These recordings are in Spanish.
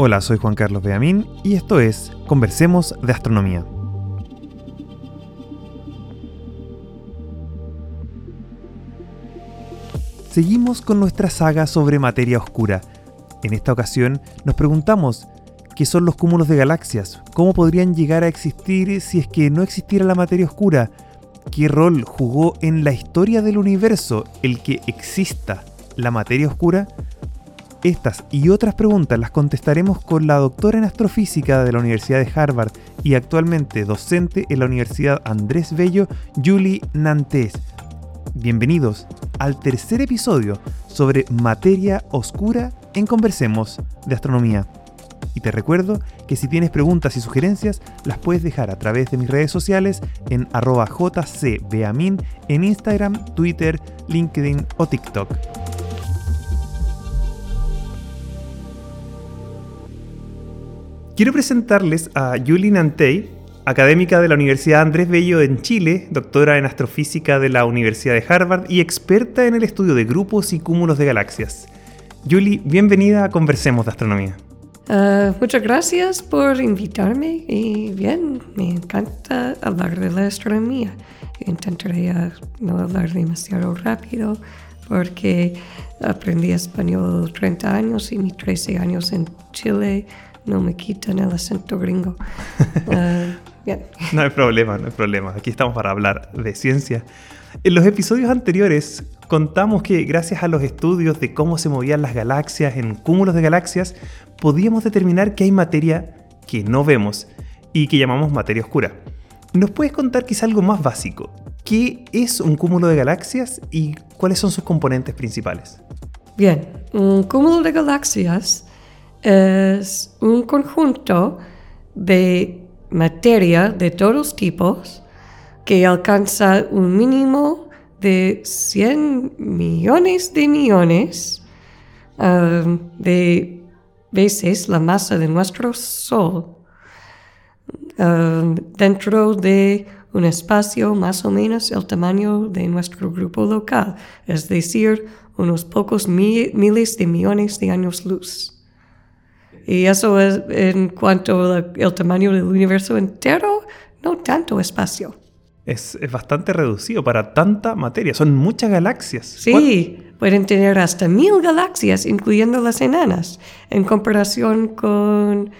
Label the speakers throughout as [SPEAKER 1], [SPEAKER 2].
[SPEAKER 1] Hola, soy Juan Carlos Beamín y esto es Conversemos de Astronomía. Seguimos con nuestra saga sobre materia oscura. En esta ocasión nos preguntamos qué son los cúmulos de galaxias, cómo podrían llegar a existir si es que no existiera la materia oscura, qué rol jugó en la historia del universo el que exista la materia oscura estas y otras preguntas las contestaremos con la doctora en astrofísica de la Universidad de Harvard y actualmente docente en la Universidad Andrés Bello, Julie Nantes. Bienvenidos al tercer episodio sobre materia oscura en Conversemos de Astronomía. Y te recuerdo que si tienes preguntas y sugerencias, las puedes dejar a través de mis redes sociales en arroba jcbeamin en Instagram, Twitter, LinkedIn o TikTok. Quiero presentarles a Julie Nantey, académica de la Universidad Andrés Bello en Chile, doctora en astrofísica de la Universidad de Harvard y experta en el estudio de grupos y cúmulos de galaxias. Julie, bienvenida a Conversemos de Astronomía.
[SPEAKER 2] Uh, muchas gracias por invitarme y bien, me encanta hablar de la astronomía. Intentaré uh, no hablar demasiado rápido porque aprendí español 30 años y mis 13 años en Chile no me quitan el acento gringo.
[SPEAKER 1] Uh, no hay problema, no hay problema. Aquí estamos para hablar de ciencia. En los episodios anteriores contamos que gracias a los estudios de cómo se movían las galaxias en cúmulos de galaxias, podíamos determinar que hay materia que no vemos y que llamamos materia oscura. ¿Nos puedes contar quizá algo más básico? ¿Qué es un cúmulo de galaxias y cuáles son sus componentes principales?
[SPEAKER 2] Bien, un cúmulo de galaxias es un conjunto de materia de todos tipos que alcanza un mínimo de 100 millones de millones um, de veces la masa de nuestro Sol um, dentro de un espacio más o menos el tamaño de nuestro grupo local, es decir, unos pocos miles de millones de años luz. Y eso es en cuanto al tamaño del universo entero, no tanto espacio.
[SPEAKER 1] Es, bastante reducido para tanta materia, son muchas galaxias.
[SPEAKER 2] Sí, pueden tener hasta mil galaxias, incluyendo las enanas, en comparación con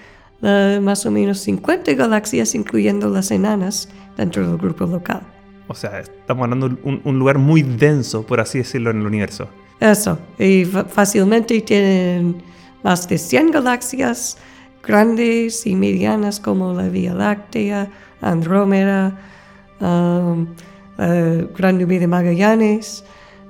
[SPEAKER 2] más o menos 50 galaxias, incluyendo las enanas, dentro del grupo local.
[SPEAKER 1] O sea, estamos hablando de un, un lugar muy denso, por así decirlo, en el universo.
[SPEAKER 2] Eso, y fácilmente tienen más de 100 galaxias grandes y medianas como la Vía Láctea, Andrómeda, um, la Gran Nube de Magallanes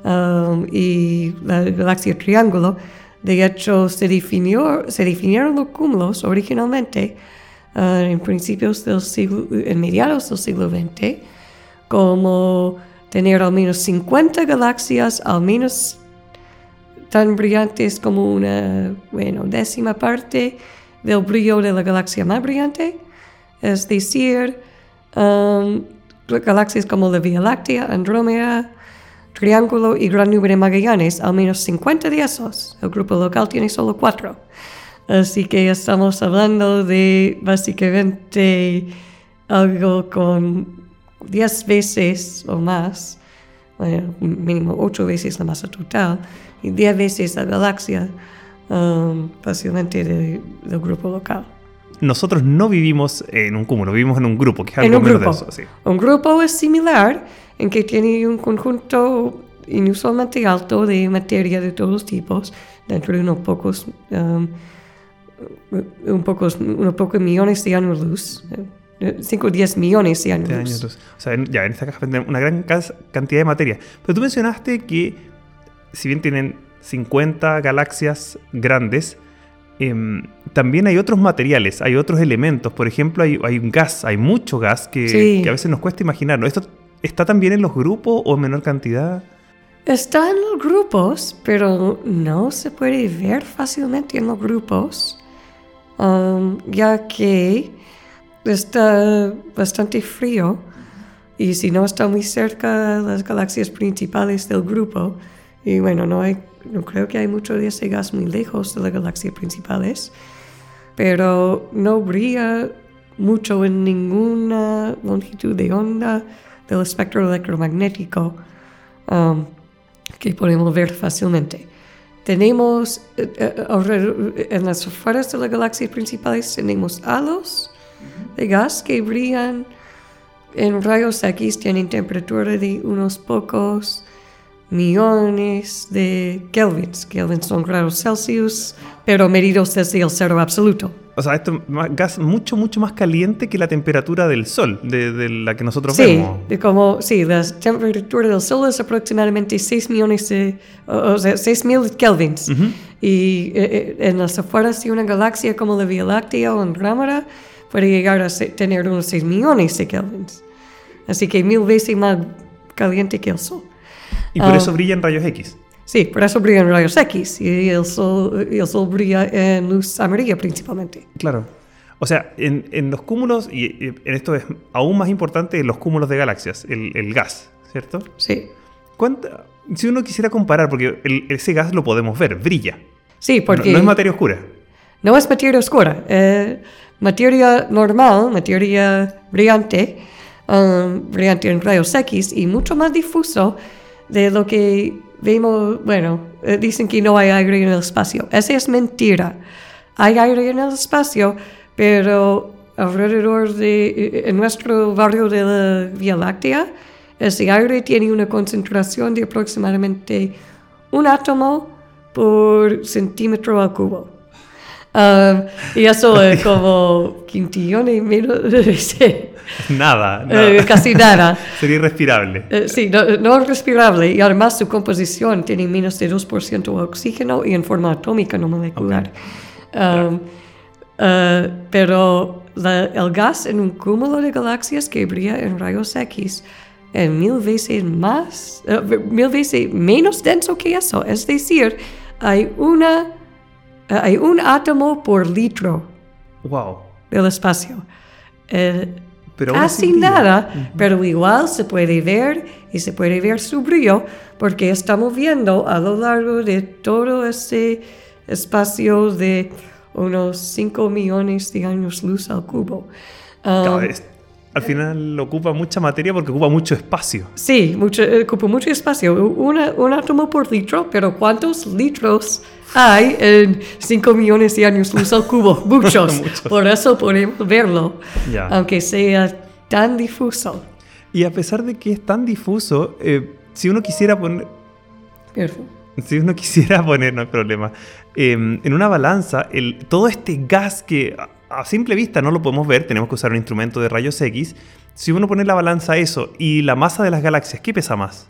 [SPEAKER 2] um, y la galaxia Triángulo. De hecho, se, definió, se definieron los cúmulos originalmente uh, en principios del siglo, en mediados del siglo XX como tener al menos 50 galaxias, al menos tan brillantes como una, bueno, décima parte del brillo de la galaxia más brillante, es decir, um, galaxias como la Vía Láctea, Andrómeda, Triángulo y Gran Nube de Magallanes, al menos 50 de esos. El grupo local tiene solo 4. Así que estamos hablando de básicamente algo con 10 veces o más, bueno, mínimo 8 veces la masa total y 10 veces la galaxia um, fácilmente del grupo local.
[SPEAKER 1] Nosotros no vivimos en un cúmulo, vivimos en un grupo, que es algo menos grupo. Sí.
[SPEAKER 2] Un grupo es similar en que tiene un conjunto inusualmente alto de materia de todos tipos, dentro de unos pocos, um, un pocos, unos pocos millones de años luz. 5 o 10 millones de años. luz.
[SPEAKER 1] O sea, ya en esta caja una gran cantidad de materia. Pero tú mencionaste que si bien tienen 50 galaxias grandes, em, también hay otros materiales, hay otros elementos. Por ejemplo, hay, un gas, hay mucho gas que, a veces nos cuesta imaginarlo. ¿Esto está también en los grupos o en menor cantidad?
[SPEAKER 2] Está en los grupos, pero no se puede ver fácilmente en los grupos, um, ya que está bastante frío y si no está muy cerca de las galaxias principales del grupo, y bueno, no, creo que hay mucho de ese gas muy lejos de las galaxias principales. pero no brilla mucho en ninguna longitud de onda del espectro electromagnético um, que podemos ver fácilmente. Tenemos eh, eh, en las afueras de las galaxias principales tenemos halos de gas que brillan en rayos X, tienen temperatura de unos pocos millones de kelvins. Kelvins son grados Celsius, pero medidos desde el cero absoluto.
[SPEAKER 1] O sea, esto es gas mucho, mucho más caliente que la temperatura del Sol, de, de la que nosotros
[SPEAKER 2] Sí,
[SPEAKER 1] vemos.
[SPEAKER 2] de como, sí, la temperatura del Sol es aproximadamente 6 millones de, o, sea, 6 mil kelvins. Y eh, eh, en las afueras de una galaxia como la Vía Láctea o Andrómeda puede llegar a tener unos 6 millones de kelvins. Así que mil veces más caliente que el Sol.
[SPEAKER 1] Y por
[SPEAKER 2] Ah.
[SPEAKER 1] eso brillan rayos X.
[SPEAKER 2] Sí, por eso brillan rayos X y el Sol, y el sol brilla en luz amarilla principalmente.
[SPEAKER 1] Claro. O sea, en, en los cúmulos, y y en esto es aún más importante, en los cúmulos de galaxias, el, el gas, ¿cierto?
[SPEAKER 2] Sí.
[SPEAKER 1] ¿Cuánta- si uno quisiera comparar, porque el- ese gas lo podemos ver, brilla.
[SPEAKER 2] Sí,
[SPEAKER 1] No-
[SPEAKER 2] porque...
[SPEAKER 1] no es materia oscura.
[SPEAKER 2] No es materia oscura, eh, materia normal, materia brillante, um, brillante en rayos X y mucho más difuso de lo que vemos, bueno, eh, dicen que no hay aire en el espacio. Esa es mentira. Hay aire en el espacio, pero alrededor de eh, en nuestro barrio de la Vía Láctea, ese aire tiene una concentración de aproximadamente un átomo por centímetro al cubo. Um, y eso es como quintillones menos, sí,
[SPEAKER 1] Nada, nada.
[SPEAKER 2] eh, casi nada.
[SPEAKER 1] Sería irrespirable.
[SPEAKER 2] Eh, sí, no, no es respirable y además su composición tiene menos de 2% de oxígeno y en forma atómica, no molecular. Um, eh, pero la- el gas en un cúmulo de galaxias que brilla en rayos X es mil veces más, eh, mil veces menos denso que eso. Es decir, hay, una, hay un átomo por litro
[SPEAKER 1] Wow.
[SPEAKER 2] del espacio. Eh,
[SPEAKER 1] Pero
[SPEAKER 2] casi nada, pero igual se puede ver y se puede ver su brillo porque estamos viendo a lo largo de todo este espacio de unos 5 millones de años luz al cubo. Um,
[SPEAKER 1] al final ocupa mucha materia porque ocupa mucho espacio.
[SPEAKER 2] Sí, mucho, ocupa mucho espacio. Una- un átomo por litro, pero ¿cuántos litros hay en 5 millones de años luz al cubo? Muchos.
[SPEAKER 1] Muchos.
[SPEAKER 2] Por eso podemos verlo, aunque sea tan difuso.
[SPEAKER 1] Y a pesar de que es tan difuso, eh, si uno quisiera poner,
[SPEAKER 2] Perfecto.
[SPEAKER 1] si uno quisiera poner, no hay problema, eh, en una balanza, el, todo este gas que a, simple vista no lo podemos ver, tenemos que usar un instrumento de rayos X, si uno pone la balanza a eso y la masa de las galaxias, ¿qué pesa más?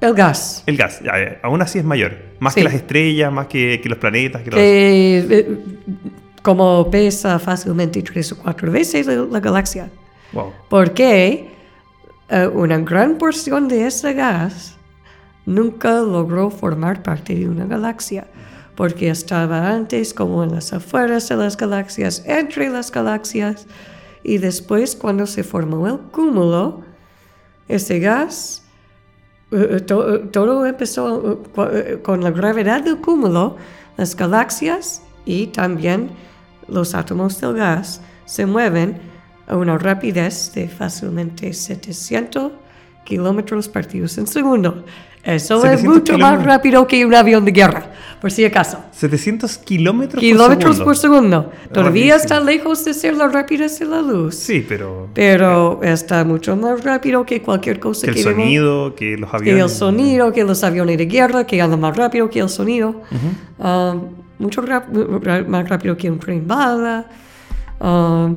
[SPEAKER 2] El gas.
[SPEAKER 1] El gas, ya, ya, aún así es mayor, más
[SPEAKER 2] Sí.
[SPEAKER 1] que las estrellas, más que, que los planetas, que.
[SPEAKER 2] Que eh, como pesa fácilmente tres o cuatro veces la, la galaxia.
[SPEAKER 1] Wow.
[SPEAKER 2] Porque eh, una gran porción de ese gas nunca logró formar parte de una galaxia. Porque estaba antes como en las afueras de las galaxias, entre las galaxias. Y después cuando se formó el cúmulo, ese gas eh, eh, eh, todo empezó con la gravedad del cúmulo, las galaxias y también los átomos del gas se mueven a una rapidez de fácilmente 700 kilómetros partidos en segundo. Eso es
[SPEAKER 1] 700
[SPEAKER 2] mucho más
[SPEAKER 1] kilómetros.
[SPEAKER 2] rápido que un avión de guerra, por si acaso.
[SPEAKER 1] 700 kilómetros
[SPEAKER 2] Kilómetros
[SPEAKER 1] por
[SPEAKER 2] por
[SPEAKER 1] segundo.
[SPEAKER 2] segundo. Todavía
[SPEAKER 1] Rapidísimo.
[SPEAKER 2] está lejos de ser la rapidez de la luz.
[SPEAKER 1] Sí, pero
[SPEAKER 2] Pero está mucho más rápido que cualquier cosa
[SPEAKER 1] que
[SPEAKER 2] que,
[SPEAKER 1] el
[SPEAKER 2] vemos.
[SPEAKER 1] sonido, que los
[SPEAKER 2] que
[SPEAKER 1] aviones.
[SPEAKER 2] el sonido, que los aviones de guerra, que andan más rápido que el sonido, Um, mucho rap- ra- más rápido que un tren bala, Um,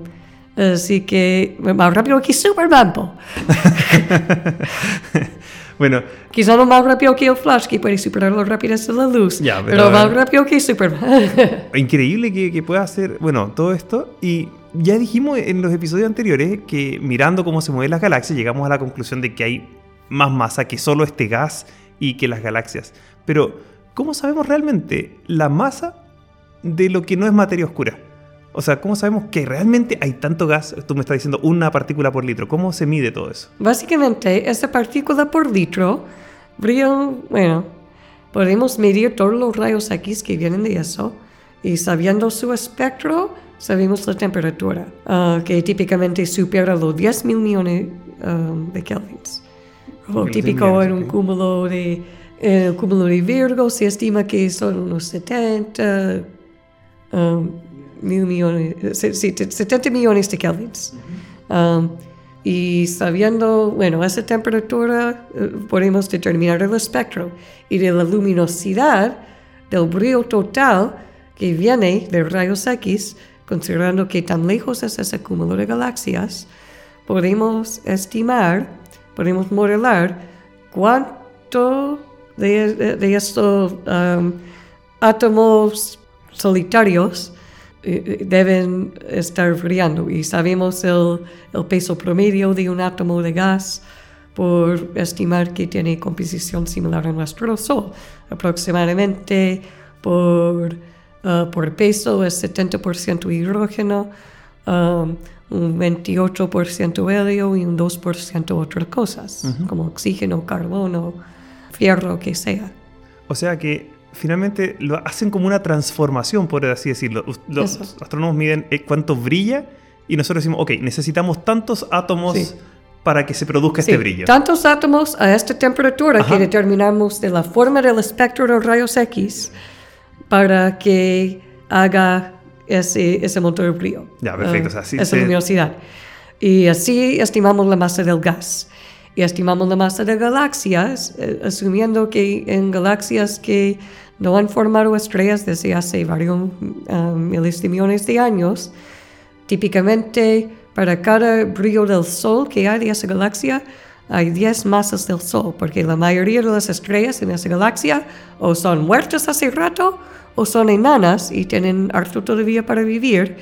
[SPEAKER 2] así que más rápido que Superman.
[SPEAKER 1] Bueno,
[SPEAKER 2] quizá no más rápido que el Flash, que puede superar la rapidez de la luz,
[SPEAKER 1] Ya,
[SPEAKER 2] pero,
[SPEAKER 1] pero-
[SPEAKER 2] más rápido que Superman.
[SPEAKER 1] increíble que, que pueda hacer, bueno, todo esto. Y ya dijimos en los episodios anteriores que mirando cómo se mueven las galaxias, llegamos a la conclusión de que hay más masa que solo este gas y que las galaxias. Pero, ¿cómo sabemos realmente la masa de lo que no es materia oscura? O sea, ¿cómo sabemos que realmente hay tanto gas? Tú me estás diciendo una partícula por litro. ¿Cómo se mide todo eso?
[SPEAKER 2] Básicamente, esta partícula por litro bueno, podemos medir todos los rayos X que vienen de eso Y sabiendo su espectro, sabemos la temperatura, ah, que típicamente supera los 10 mil millones ah, de kelvins. Lo típico
[SPEAKER 1] millones,
[SPEAKER 2] en un
[SPEAKER 1] ok.
[SPEAKER 2] cúmulo de, en el cúmulo de Virgo se estima que son unos 70 um, mil millones, se- sí, te- 70 millones de kelvins. Um, y sabiendo, bueno, esa temperatura eh, podemos determinar el espectro y de la luminosidad del brillo total que viene de rayos X, considerando que tan lejos es ese cúmulo de galaxias, podemos estimar, podemos modelar cuánto de, de- de estos um, átomos solitarios deben estar brillando y sabemos el, el peso promedio de un átomo de gas por estimar que tiene composición similar a nuestro Sol. Aproximadamente por, ah, por peso es 70% hidrógeno, um, un 28% helio y un 2% otras cosas, como oxígeno, carbono, fierro, que sea.
[SPEAKER 1] O sea que finalmente lo hacen como una transformación, por así decirlo. Los
[SPEAKER 2] Eso.
[SPEAKER 1] astrónomos miden eh, cuánto brilla y nosotros decimos, ok, necesitamos tantos átomos
[SPEAKER 2] Sí.
[SPEAKER 1] para que se produzca este
[SPEAKER 2] Sí,
[SPEAKER 1] brillo.
[SPEAKER 2] Tantos átomos a esta temperatura
[SPEAKER 1] Ajá.
[SPEAKER 2] que determinamos de la forma del espectro de rayos X para que haga ese, ese montón de brillo.
[SPEAKER 1] Ya, perfecto,
[SPEAKER 2] ah,
[SPEAKER 1] o sea, sí
[SPEAKER 2] esa luminosidad. Y así estimamos la masa del gas. Y estimamos la masa de galaxias, eh, asumiendo que en galaxias que no han formado estrellas desde hace varios ah, miles de millones de años, Típicamente, para cada brillo del Sol que hay de esa galaxia, hay 10 masas del Sol, porque la mayoría de las estrellas en esa galaxia o son muertas hace rato o son enanas y tienen harto todavía para vivir,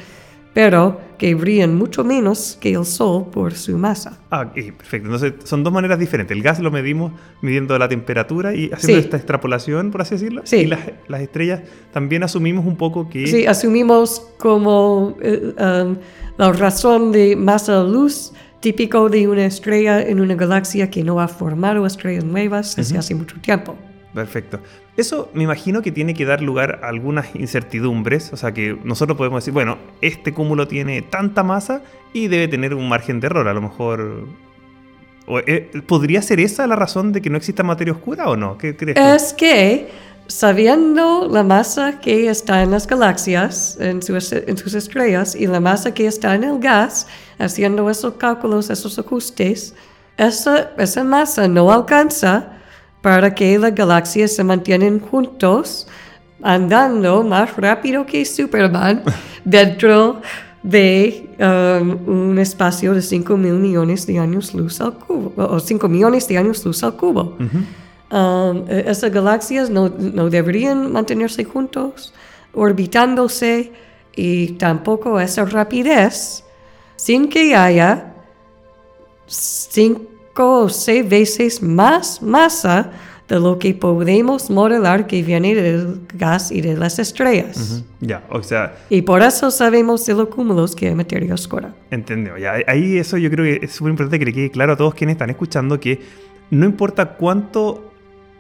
[SPEAKER 2] pero que brillan mucho menos que el Sol por su masa.
[SPEAKER 1] Ah, perfecto. Entonces son dos maneras diferentes. El gas lo medimos midiendo la temperatura y haciendo
[SPEAKER 2] Sí.
[SPEAKER 1] esta extrapolación, por así decirlo.
[SPEAKER 2] Sí.
[SPEAKER 1] Y las, las estrellas también asumimos un poco que...
[SPEAKER 2] Sí, asumimos como eh, um, la razón de masa de luz típico de una estrella en una galaxia que no ha formado estrellas nuevas desde hace mucho tiempo.
[SPEAKER 1] Perfecto. Eso me imagino que tiene que dar lugar a algunas incertidumbres, o sea que nosotros podemos decir, bueno, este cúmulo tiene tanta masa y debe tener un margen de error, a lo mejor... eh, ¿Podría ser esa la razón de que no exista materia oscura o no? ¿Qué crees?
[SPEAKER 2] Es que, sabiendo la masa que está en las galaxias, en sus, estrellas, y la masa que está en el gas, haciendo esos cálculos, esos ajustes, esa masa no alcanza para que las galaxias se mantienen juntos, andando más rápido que Superman dentro de um, un espacio de 5 mil millones de años luz al cubo, o 5 millones de años luz al cubo. Um, eh, esas galaxias no, no deberían mantenerse juntos, orbitándose, y tampoco esa rapidez, sin que haya cinco o seis veces más masa de lo que podemos modelar que viene del gas y de las estrellas.
[SPEAKER 1] Ya, o sea,
[SPEAKER 2] Y por eso sabemos de los cúmulos que hay materia oscura.
[SPEAKER 1] Entendido. Ya, ahí eso yo creo que es súper importante que le quede claro a todos quienes están escuchando que no importa cuánto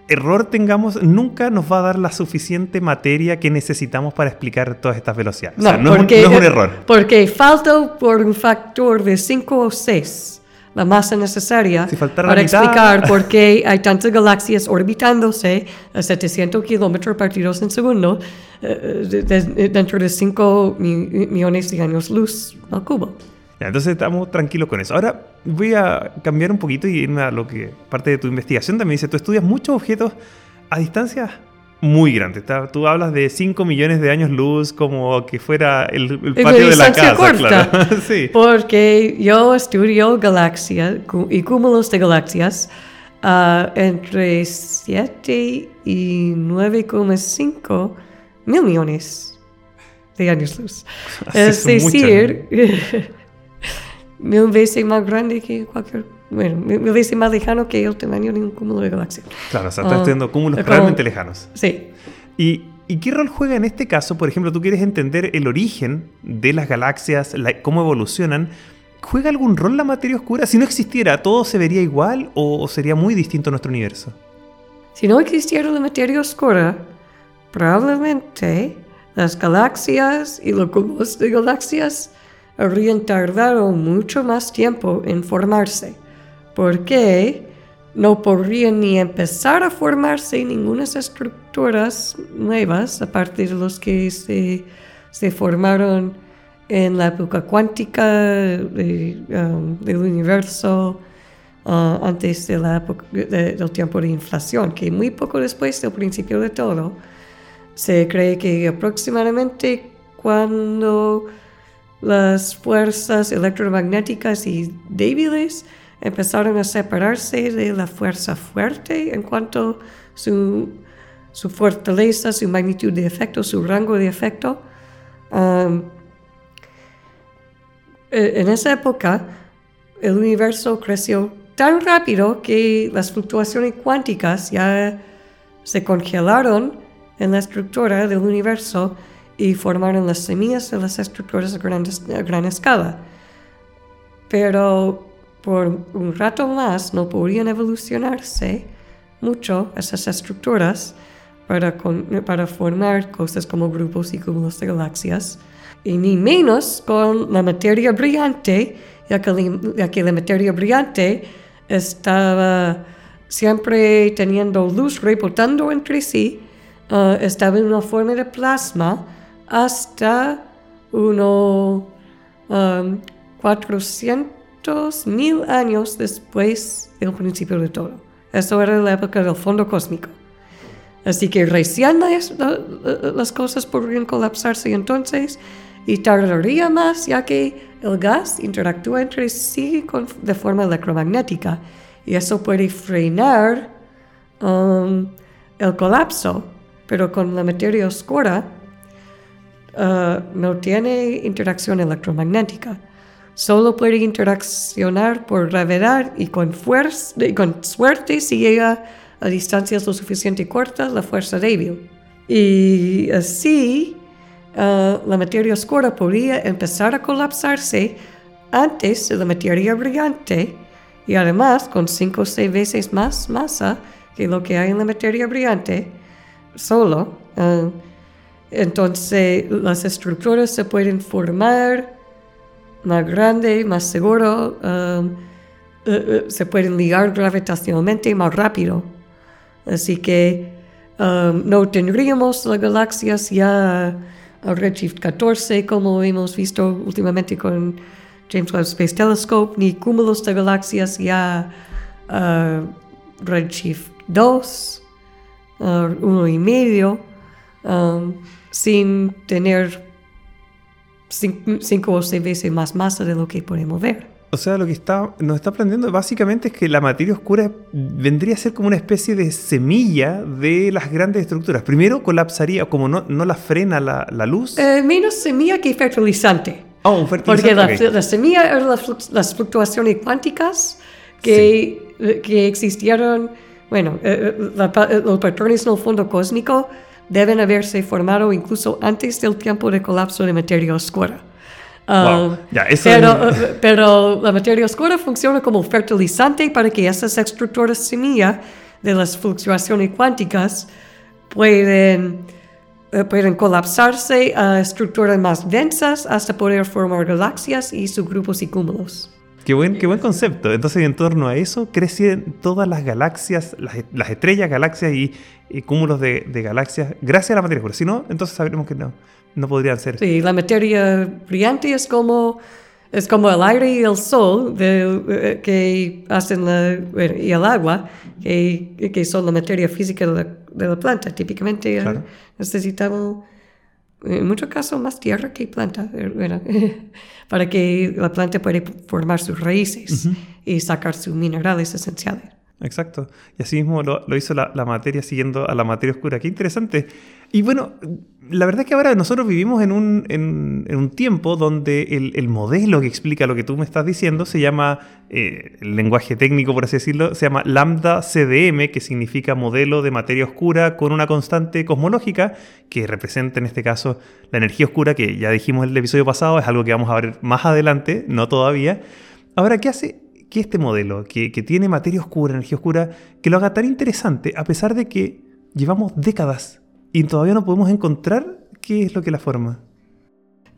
[SPEAKER 1] error tengamos, nunca nos va a dar la suficiente materia que necesitamos para explicar todas estas velocidades. o sea, no, es un- no es un error.
[SPEAKER 2] Porque falta por un factor de 5 o 6 la masa necesaria
[SPEAKER 1] Si
[SPEAKER 2] para
[SPEAKER 1] mitad.
[SPEAKER 2] explicar por qué hay tantas galaxias orbitándose a 700 kilómetros partidos en segundo eh, de- de- dentro de 5 millones de años luz al cubo.
[SPEAKER 1] Ya, entonces estamos tranquilos con eso. Ahora voy a cambiar un poquito y irme a lo que parte de tu investigación también dice, tú estudias muchos objetos a distancias muy grandes. Está- Tú hablas de 5 millones de años luz como que fuera el, el patio de la casa.
[SPEAKER 2] corta.
[SPEAKER 1] Claro. sí.
[SPEAKER 2] Porque yo estudio galaxias y cúmulos de galaxias ah, entre 7 y 9,5 mil millones de años luz. es
[SPEAKER 1] Son muchas,
[SPEAKER 2] decir, mil veces más grande que cualquier, bueno, mil, mil veces más lejano que el tamaño de un cúmulo de galaxias.
[SPEAKER 1] Claro, o sea, estás
[SPEAKER 2] Ah,
[SPEAKER 1] estudiando cúmulos
[SPEAKER 2] como-
[SPEAKER 1] realmente lejanos.
[SPEAKER 2] Sí.
[SPEAKER 1] ¿Y, y qué rol juega en este caso? Por ejemplo, tú quieres entender el origen de las galaxias, la- cómo evolucionan. ¿Juega algún rol la materia oscura? Si no existiera, ¿todo se vería igual o, o sería muy distinto a nuestro universo?
[SPEAKER 2] Si no existiera la materia oscura, probablemente las galaxias y los cúmulos de galaxias habrían tardado mucho más tiempo en formarse, porque no podrían ni empezar a formarse ninguna estructuras nuevas, aparte de los que se, se formaron en la época cuántica um, del universo uh, antes del tiempo de inflación, que muy poco después del principio de todo, se cree que aproximadamente cuando las fuerzas electromagnéticas y débiles empezaron a separarse de la fuerza fuerte en cuanto su, su fortaleza, su magnitud de efecto, su rango de efecto. Um, e, en esa época, el universo creció tan rápido que las fluctuaciones cuánticas ya se congelaron en la estructura del universo y formaron las semillas de las estructuras a gran, a gran escala. Pero por un rato más no podrían evolucionarse mucho esas estructuras para, para formar cosas como grupos y cúmulos de galaxias, y ni menos con la materia brillante, ya que, la materia brillante estaba siempre teniendo luz rebotando entre sí, uh, estaba en una forma de plasma hasta unos um, 400 mil años después del principio de todo. Eso era la época del fondo cósmico. Así que recién las, las cosas podrían colapsarse entonces y tardaría más ya que el gas interactúa entre sí de forma electromagnética y eso puede frenar um, el colapso, pero con la materia oscura uh, no tiene interacción electromagnética. Solo puede interaccionar por gravedad y con, fuerza, y con suerte si llega a distancias lo suficiente cortas la fuerza débil. Y así uh, la materia oscura podría empezar a colapsarse antes de la materia brillante y además con 5 o 6 veces más masa que lo que hay en la materia brillante solo. Uh, entonces las estructuras se pueden formar más grande, más seguro, um, uh, uh, se pueden ligar gravitacionalmente más rápido. Así que um, no tendríamos las galaxias ya a redshift 14 como hemos visto últimamente con James Webb Space Telescope, ni cúmulos de galaxias ya a redshift 2, uno y medio. Um, sin tener cinco o seis veces más masa de lo que podemos ver.
[SPEAKER 1] O sea, lo que está, nos está aprendiendo básicamente es que la materia oscura vendría a ser como una especie de semilla de las grandes estructuras. Primero colapsaría, como no, no la frena la, la luz.
[SPEAKER 2] Eh, menos semilla que fertilizante.
[SPEAKER 1] Oh, un fertilizante.
[SPEAKER 2] Porque la, semilla eran las, fluctuaciones cuánticas que, eh, que existieron, bueno, eh, los patrones en el fondo cósmico deben haberse formado incluso antes del tiempo de colapso de materia oscura.
[SPEAKER 1] Ah,
[SPEAKER 2] pero, pero, la materia oscura funciona como fertilizante para que esas estructuras semilla de las fluctuaciones cuánticas pueden, eh, pueden colapsarse a estructuras más densas hasta poder formar galaxias y subgrupos y cúmulos.
[SPEAKER 1] Qué buen, qué buen concepto. Entonces, en torno a eso crecen todas las galaxias, las, estrellas, galaxias y, cúmulos de, galaxias, gracias a la materia oscura. Si no, entonces sabremos que no, no podrían ser.
[SPEAKER 2] Sí, la materia brillante es como, es como el aire y el sol eh, que hacen y el agua, que, que, son la materia física de la, planta. Típicamente eh, necesitamos en muchos casos más tierra que planta, para que la planta pueda formar sus raíces y sacar sus minerales esenciales.
[SPEAKER 1] Exacto. Y así mismo lo, hizo la, la, materia siguiendo a la materia oscura. Qué interesante. Y bueno, la verdad es que ahora nosotros vivimos en un, en, un tiempo donde el, el, modelo que explica lo que tú me estás diciendo se llama, eh, el lenguaje técnico por así decirlo, se llama lambda CDM, que significa modelo de materia oscura con una constante cosmológica que representa en este caso la energía oscura, que ya dijimos en el episodio pasado, es algo que vamos a ver más adelante, no todavía. Ahora, ¿qué hace que este modelo, que, que tiene materia oscura, energía oscura, que lo haga tan interesante a pesar de que llevamos décadas y todavía no podemos encontrar qué es lo que la forma.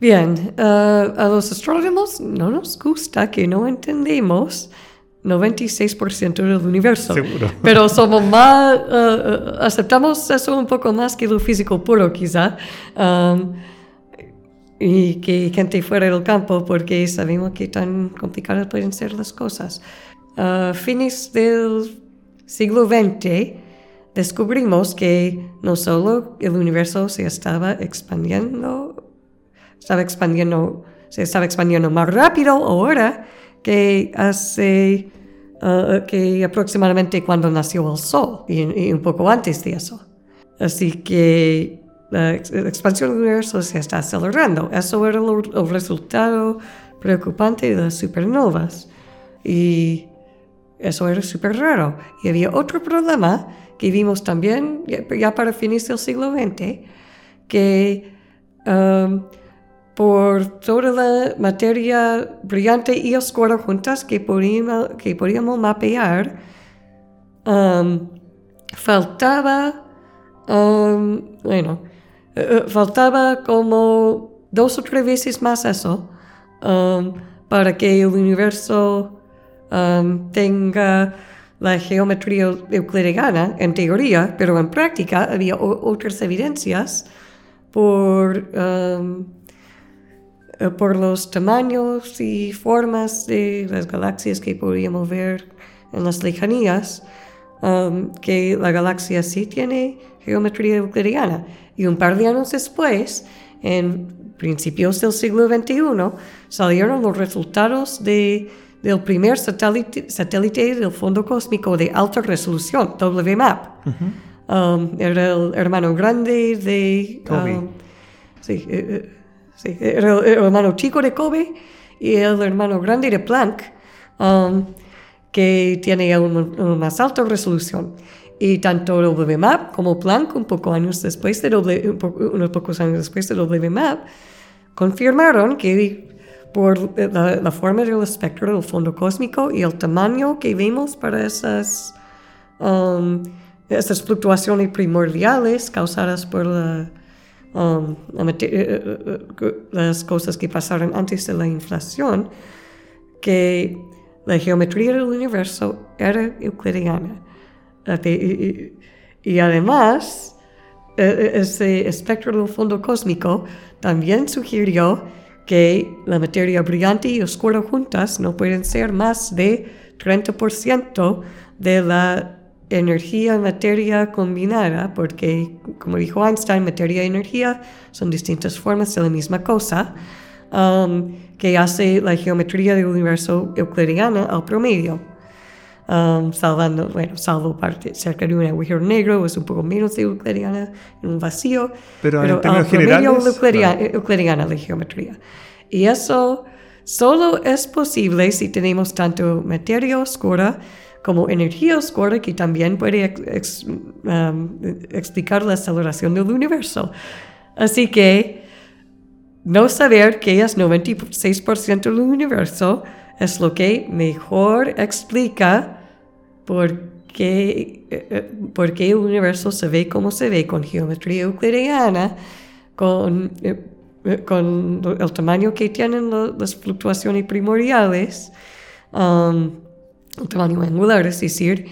[SPEAKER 2] Bien, uh, a los astrónomos no nos gusta que no entendemos 96% del universo.
[SPEAKER 1] Seguro.
[SPEAKER 2] Pero somos más, uh, uh, aceptamos eso un poco más que lo físico puro quizá. Um, y que gente fuera del campo porque sabemos que tan complicadas pueden ser las cosas. A fines del siglo XX descubrimos que no solo el universo se estaba expandiendo, estaba expandiendo, se estaba expandiendo más rápido ahora que hace uh, que aproximadamente cuando nació el Sol y, y un poco antes de eso. Así que la expansión del universo se está acelerando. Eso era el resultado preocupante de las supernovas. Y eso era súper raro. Y había otro problema que vimos también ya para fines del siglo XX, que um, por toda la materia brillante y oscura juntas que podíamos, que podíamos mapear, um, faltaba, um, bueno, eh, faltaba como dos o tres veces más eso um, para que el universo tenga la geometría euclidiana en teoría, pero en práctica había otras evidencias por, um, eh, por los tamaños y formas de las galaxias que podíamos ver en las lejanías, que la galaxia sí tiene geometría euclidiana. Y un par de años después, en principios del siglo XXI, salieron los resultados de, del primer satélite, satélite, del fondo cósmico de alta resolución, WMAP. Um, era el hermano grande de... Um, sí, eh, eh, sí, era el hermano chico de Kobe y el hermano grande de Planck, um, que tiene una más alta resolución. Y tanto WMAP como Planck, un poco años después de unos pocos años después de WMAP, confirmaron que por la, forma del espectro del fondo cósmico y el tamaño que vemos para esas, um, esas fluctuaciones primordiales causadas por um, eh, eh, eh, las cosas que pasaron antes de la inflación, que la geometría del universo era euclidiana. Y, además, e, e, ese espectro del fondo cósmico también sugirió que la materia brillante y oscura juntas no pueden ser más de 30% de la energía materia combinada, porque, como dijo Einstein, materia y energía son distintas formas de la misma cosa, um, que hace la geometría del universo euclidiana al promedio. Um, salvando, bueno, salvo parte cerca de un agujero negro, es un poco menos euclidiana en un vacío,
[SPEAKER 1] pero, pero en términos generales,
[SPEAKER 2] euclidiana, euclidiana la geometría. Y eso solo es posible si tenemos tanto materia oscura como energía oscura que también puede um, explicar la aceleración del universo. Así que no saber que es 96% del universo es lo que mejor explica por qué, eh, por qué el universo se ve como se ve con geometría euclidiana, con, eh, eh, con el tamaño que tienen las fluctuaciones primordiales, um, el tamaño angular, es decir,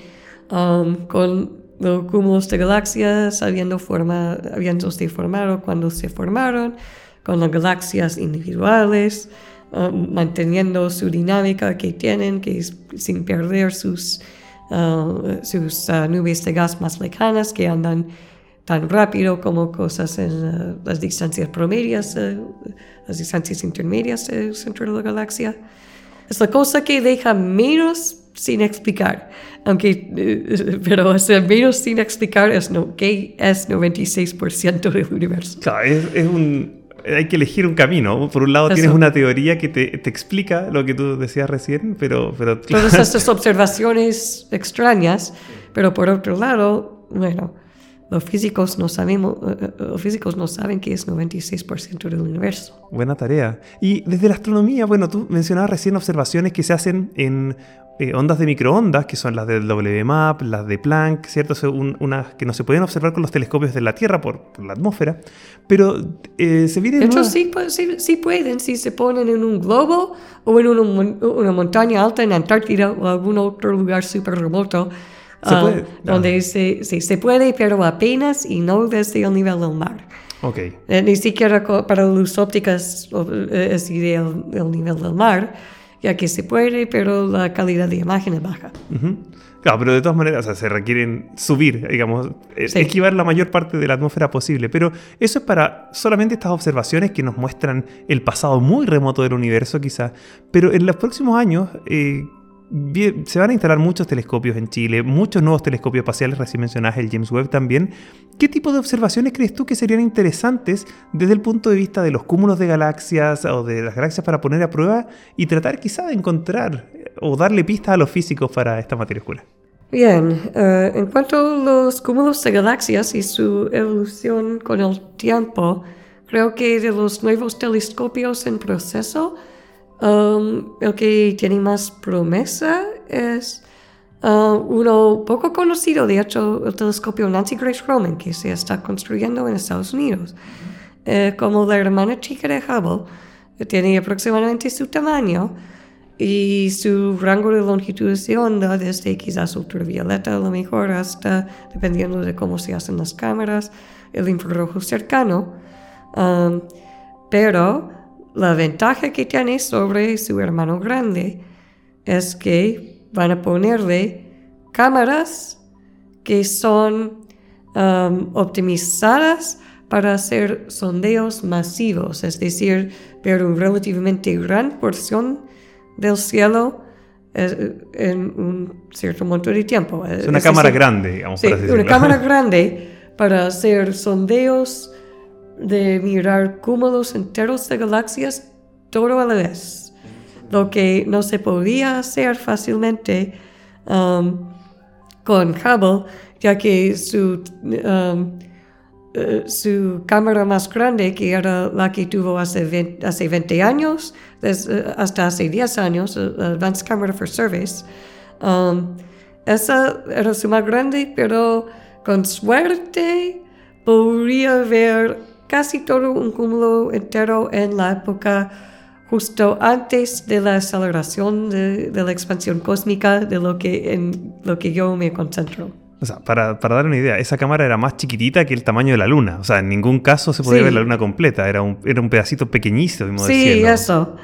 [SPEAKER 2] um, con los cúmulos de galaxias habiendo forma, habiéndose formado cuando se formaron, con las galaxias individuales, um, manteniendo su dinámica que tienen, que es sin perder sus Uh, sus nubes de gas más lejanas que andan tan rápido como cosas en uh, las distancias promedias, las distancias intermedias del centro de la galaxia. Es la cosa que deja menos sin explicar, aunque, pero menos sin explicar es, no, que es 96% del universo.
[SPEAKER 1] Es un, hay que elegir un camino. Por un lado tienes una teoría que te, te, explica lo que tú decías recién, pero... pero
[SPEAKER 2] Todas estas observaciones extrañas, pero por otro lado, bueno, los físicos no sabemos, eh, eh, los físicos no saben que es 96% del universo.
[SPEAKER 1] Buena tarea. Y desde la astronomía, bueno, tú mencionabas recién observaciones que se hacen en eh, ondas de microondas, que son las del WMAP, las de Planck, ¿cierto? Son unas que no se pueden observar con los telescopios de la Tierra por, la atmósfera, pero se viene...
[SPEAKER 2] De hecho, sí, sí, pueden, si se ponen en un globo o en una, montaña alta en Antártida o algún otro lugar súper remoto ¿Se ah, puede? Donde se, se puede, pero apenas y no desde el nivel del mar.
[SPEAKER 1] Okay.
[SPEAKER 2] Eh, ni siquiera para luz ópticas eh, es ideal el nivel del mar, ya que se puede, pero la calidad de imagen es baja.
[SPEAKER 1] Claro, pero de todas maneras, se requieren subir, digamos, eh, esquivar la mayor parte de la atmósfera posible. Pero eso es para solamente estas observaciones que nos muestran el pasado muy remoto del universo, quizás. Pero en los próximos años, se van a instalar muchos telescopios en Chile, muchos nuevos telescopios espaciales, recién mencionaste el James Webb también. ¿Qué tipo de observaciones crees tú que serían interesantes desde el punto de vista de los cúmulos de galaxias o de las galaxias para poner a prueba y tratar quizá de encontrar o darle pistas a los físicos para esta materia oscura?
[SPEAKER 2] Bien, eh, en cuanto a los cúmulos de galaxias y su evolución con el tiempo, creo que de los nuevos telescopios en proceso, Um, el que tiene más promesa es uh, uno poco conocido, de hecho, el telescopio Nancy Grace Roman, que se está construyendo en Estados Unidos. Eh, como la hermana chica de Hubble, que tiene aproximadamente su tamaño y su rango de longitud de onda, desde quizás ultravioleta a lo mejor hasta, dependiendo de cómo se hacen las cámaras, el infrarrojo cercano. Um, pero la ventaja que tiene sobre su hermano grande es que van a ponerle cámaras que son um, optimizadas para hacer sondeos masivos, es decir, ver una relativamente gran porción del cielo eh, en un cierto momento de tiempo.
[SPEAKER 1] Es una cámara grande, digamos.
[SPEAKER 2] Sí, una cámara grande para hacer sondeos de mirar cúmulos enteros de galaxias todo a la vez, lo que no se podía hacer fácilmente um, con Hubble, ya que su, um, eh, su cámara más grande, que era la que tuvo hace 20, hace 20 años, hasta hace 10 años, Advanced Camera for Service, um, esa era su más grande, pero con suerte podría ver casi todo un cúmulo entero en la época justo antes de la aceleración de, la expansión cósmica de lo que, en lo que yo me concentro.
[SPEAKER 1] O sea, para, para, dar una idea, esa cámara era más chiquitita que el tamaño de la Luna. O sea, en ningún caso se podía ver la Luna completa. Era un, era un pedacito pequeñísimo.
[SPEAKER 2] Sí, eso.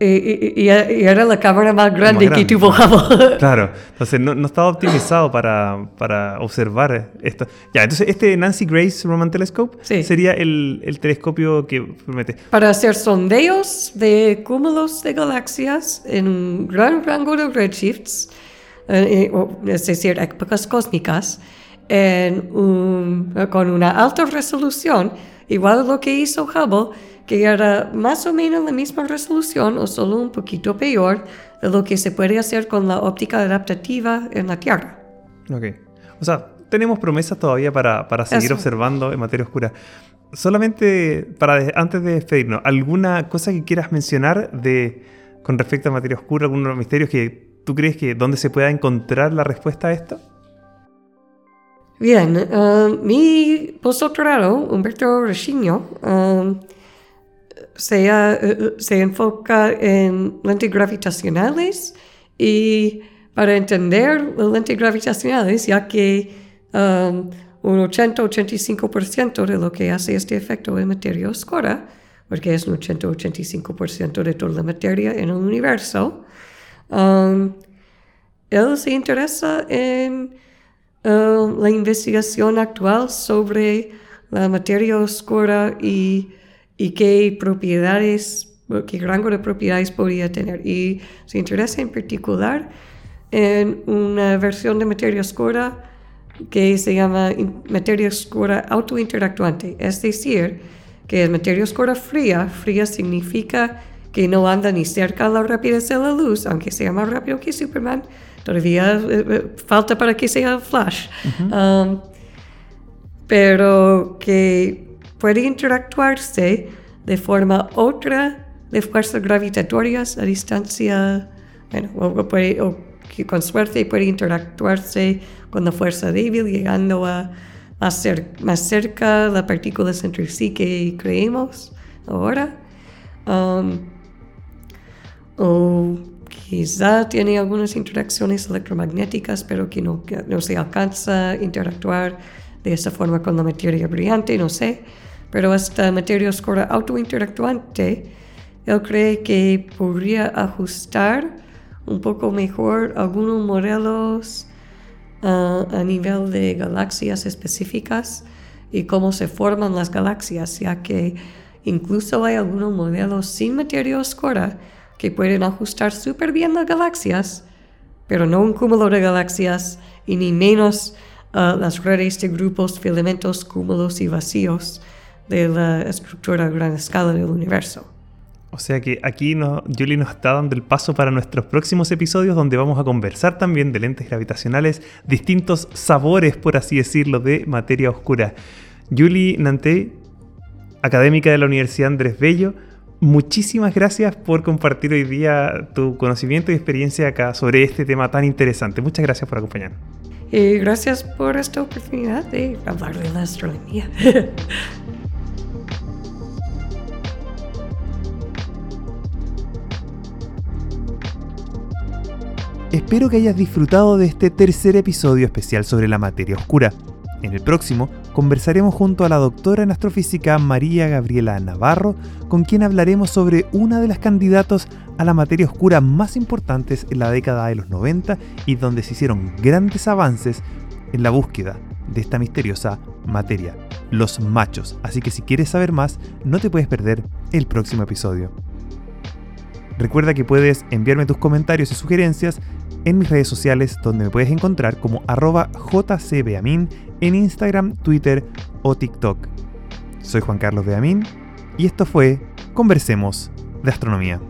[SPEAKER 2] Y, era la cámara más grande, que tuvo Hubble.
[SPEAKER 1] Claro, entonces no, estaba optimizado para, para, observar esto. Ya, entonces este Nancy Grace Roman Telescope sería el, el, telescopio que promete.
[SPEAKER 2] Para hacer sondeos de cúmulos de galaxias en un gran rango de redshifts, eh, eh, es decir, épocas cósmicas, en con una alta resolución, igual a lo que hizo Hubble que era más o menos la misma resolución o solo un poquito peor de lo que se puede hacer con la óptica adaptativa en la Tierra.
[SPEAKER 1] Ok. O sea, tenemos promesas todavía para, para seguir observando en materia oscura. Solamente para antes de despedirnos, ¿alguna cosa que quieras mencionar de con respecto a materia oscura, algunos misterios que tú crees que dónde se pueda encontrar la respuesta a esto?
[SPEAKER 2] Bien, uh, mi postdoctorado, Humberto Rechiño, uh, se, eh, se enfoca en lentes gravitacionales y para entender las lentes gravitacionales, ya que um, un 80-85% de lo que hace este efecto es materia oscura, porque es un 80-85% de toda la materia en el universo, um, él se interesa en uh, la investigación actual sobre la materia oscura y y qué propiedades, qué rango de propiedades podría tener. Y se interesa en particular en una versión de materia oscura que se llama materia oscura autointeractuante, es decir, que es materia oscura fría. Fría significa que no anda ni cerca a la rapidez de la luz, aunque sea más rápido que Superman. Todavía eh, eh, falta para que sea Flash. Um, pero que puede interactuarse de forma otra de fuerzas gravitatorias a distancia, bueno, o, puede, o que con suerte puede interactuarse con la fuerza débil, llegando a más, más cerca las partículas entre sí que creemos ahora. Um, o quizá tiene algunas interacciones electromagnéticas, pero que no, no se alcanza a interactuar de esa forma con la materia brillante, no sé. Pero esta materia oscura autointeractuante, él cree que podría ajustar un poco mejor algunos modelos uh, a nivel de galaxias específicas y cómo se forman las galaxias, ya que incluso hay algunos modelos sin materia oscura que pueden ajustar súper bien las galaxias, pero no un cúmulo de galaxias y ni menos uh, las redes de grupos, filamentos, cúmulos y vacíos de la estructura a gran escala del universo.
[SPEAKER 1] O sea que aquí no, Julie nos está dando el paso para nuestros próximos episodios donde vamos a conversar también de lentes gravitacionales, distintos sabores, por así decirlo, de materia oscura. Julie Nanté, académica de la Universidad Andrés Bello, muchísimas gracias por compartir hoy día tu conocimiento y experiencia acá sobre este tema tan interesante. Muchas gracias por acompañarnos.
[SPEAKER 2] Y gracias por esta oportunidad de hablar de la astronomía.
[SPEAKER 1] Espero que hayas disfrutado de este tercer episodio especial sobre la materia oscura. En el próximo conversaremos junto a la doctora en astrofísica María Gabriela Navarro, con quien hablaremos sobre una de las candidatos a la materia oscura más importantes en la década de los 90 y donde se hicieron grandes avances en la búsqueda de esta misteriosa materia, los machos. Así que si quieres saber más, no te puedes perder el próximo episodio. Recuerda que puedes enviarme tus comentarios y sugerencias en mis redes sociales donde me puedes encontrar como arroba jcbeamin en Instagram, Twitter o TikTok. Soy Juan Carlos Beamin y esto fue Conversemos de Astronomía.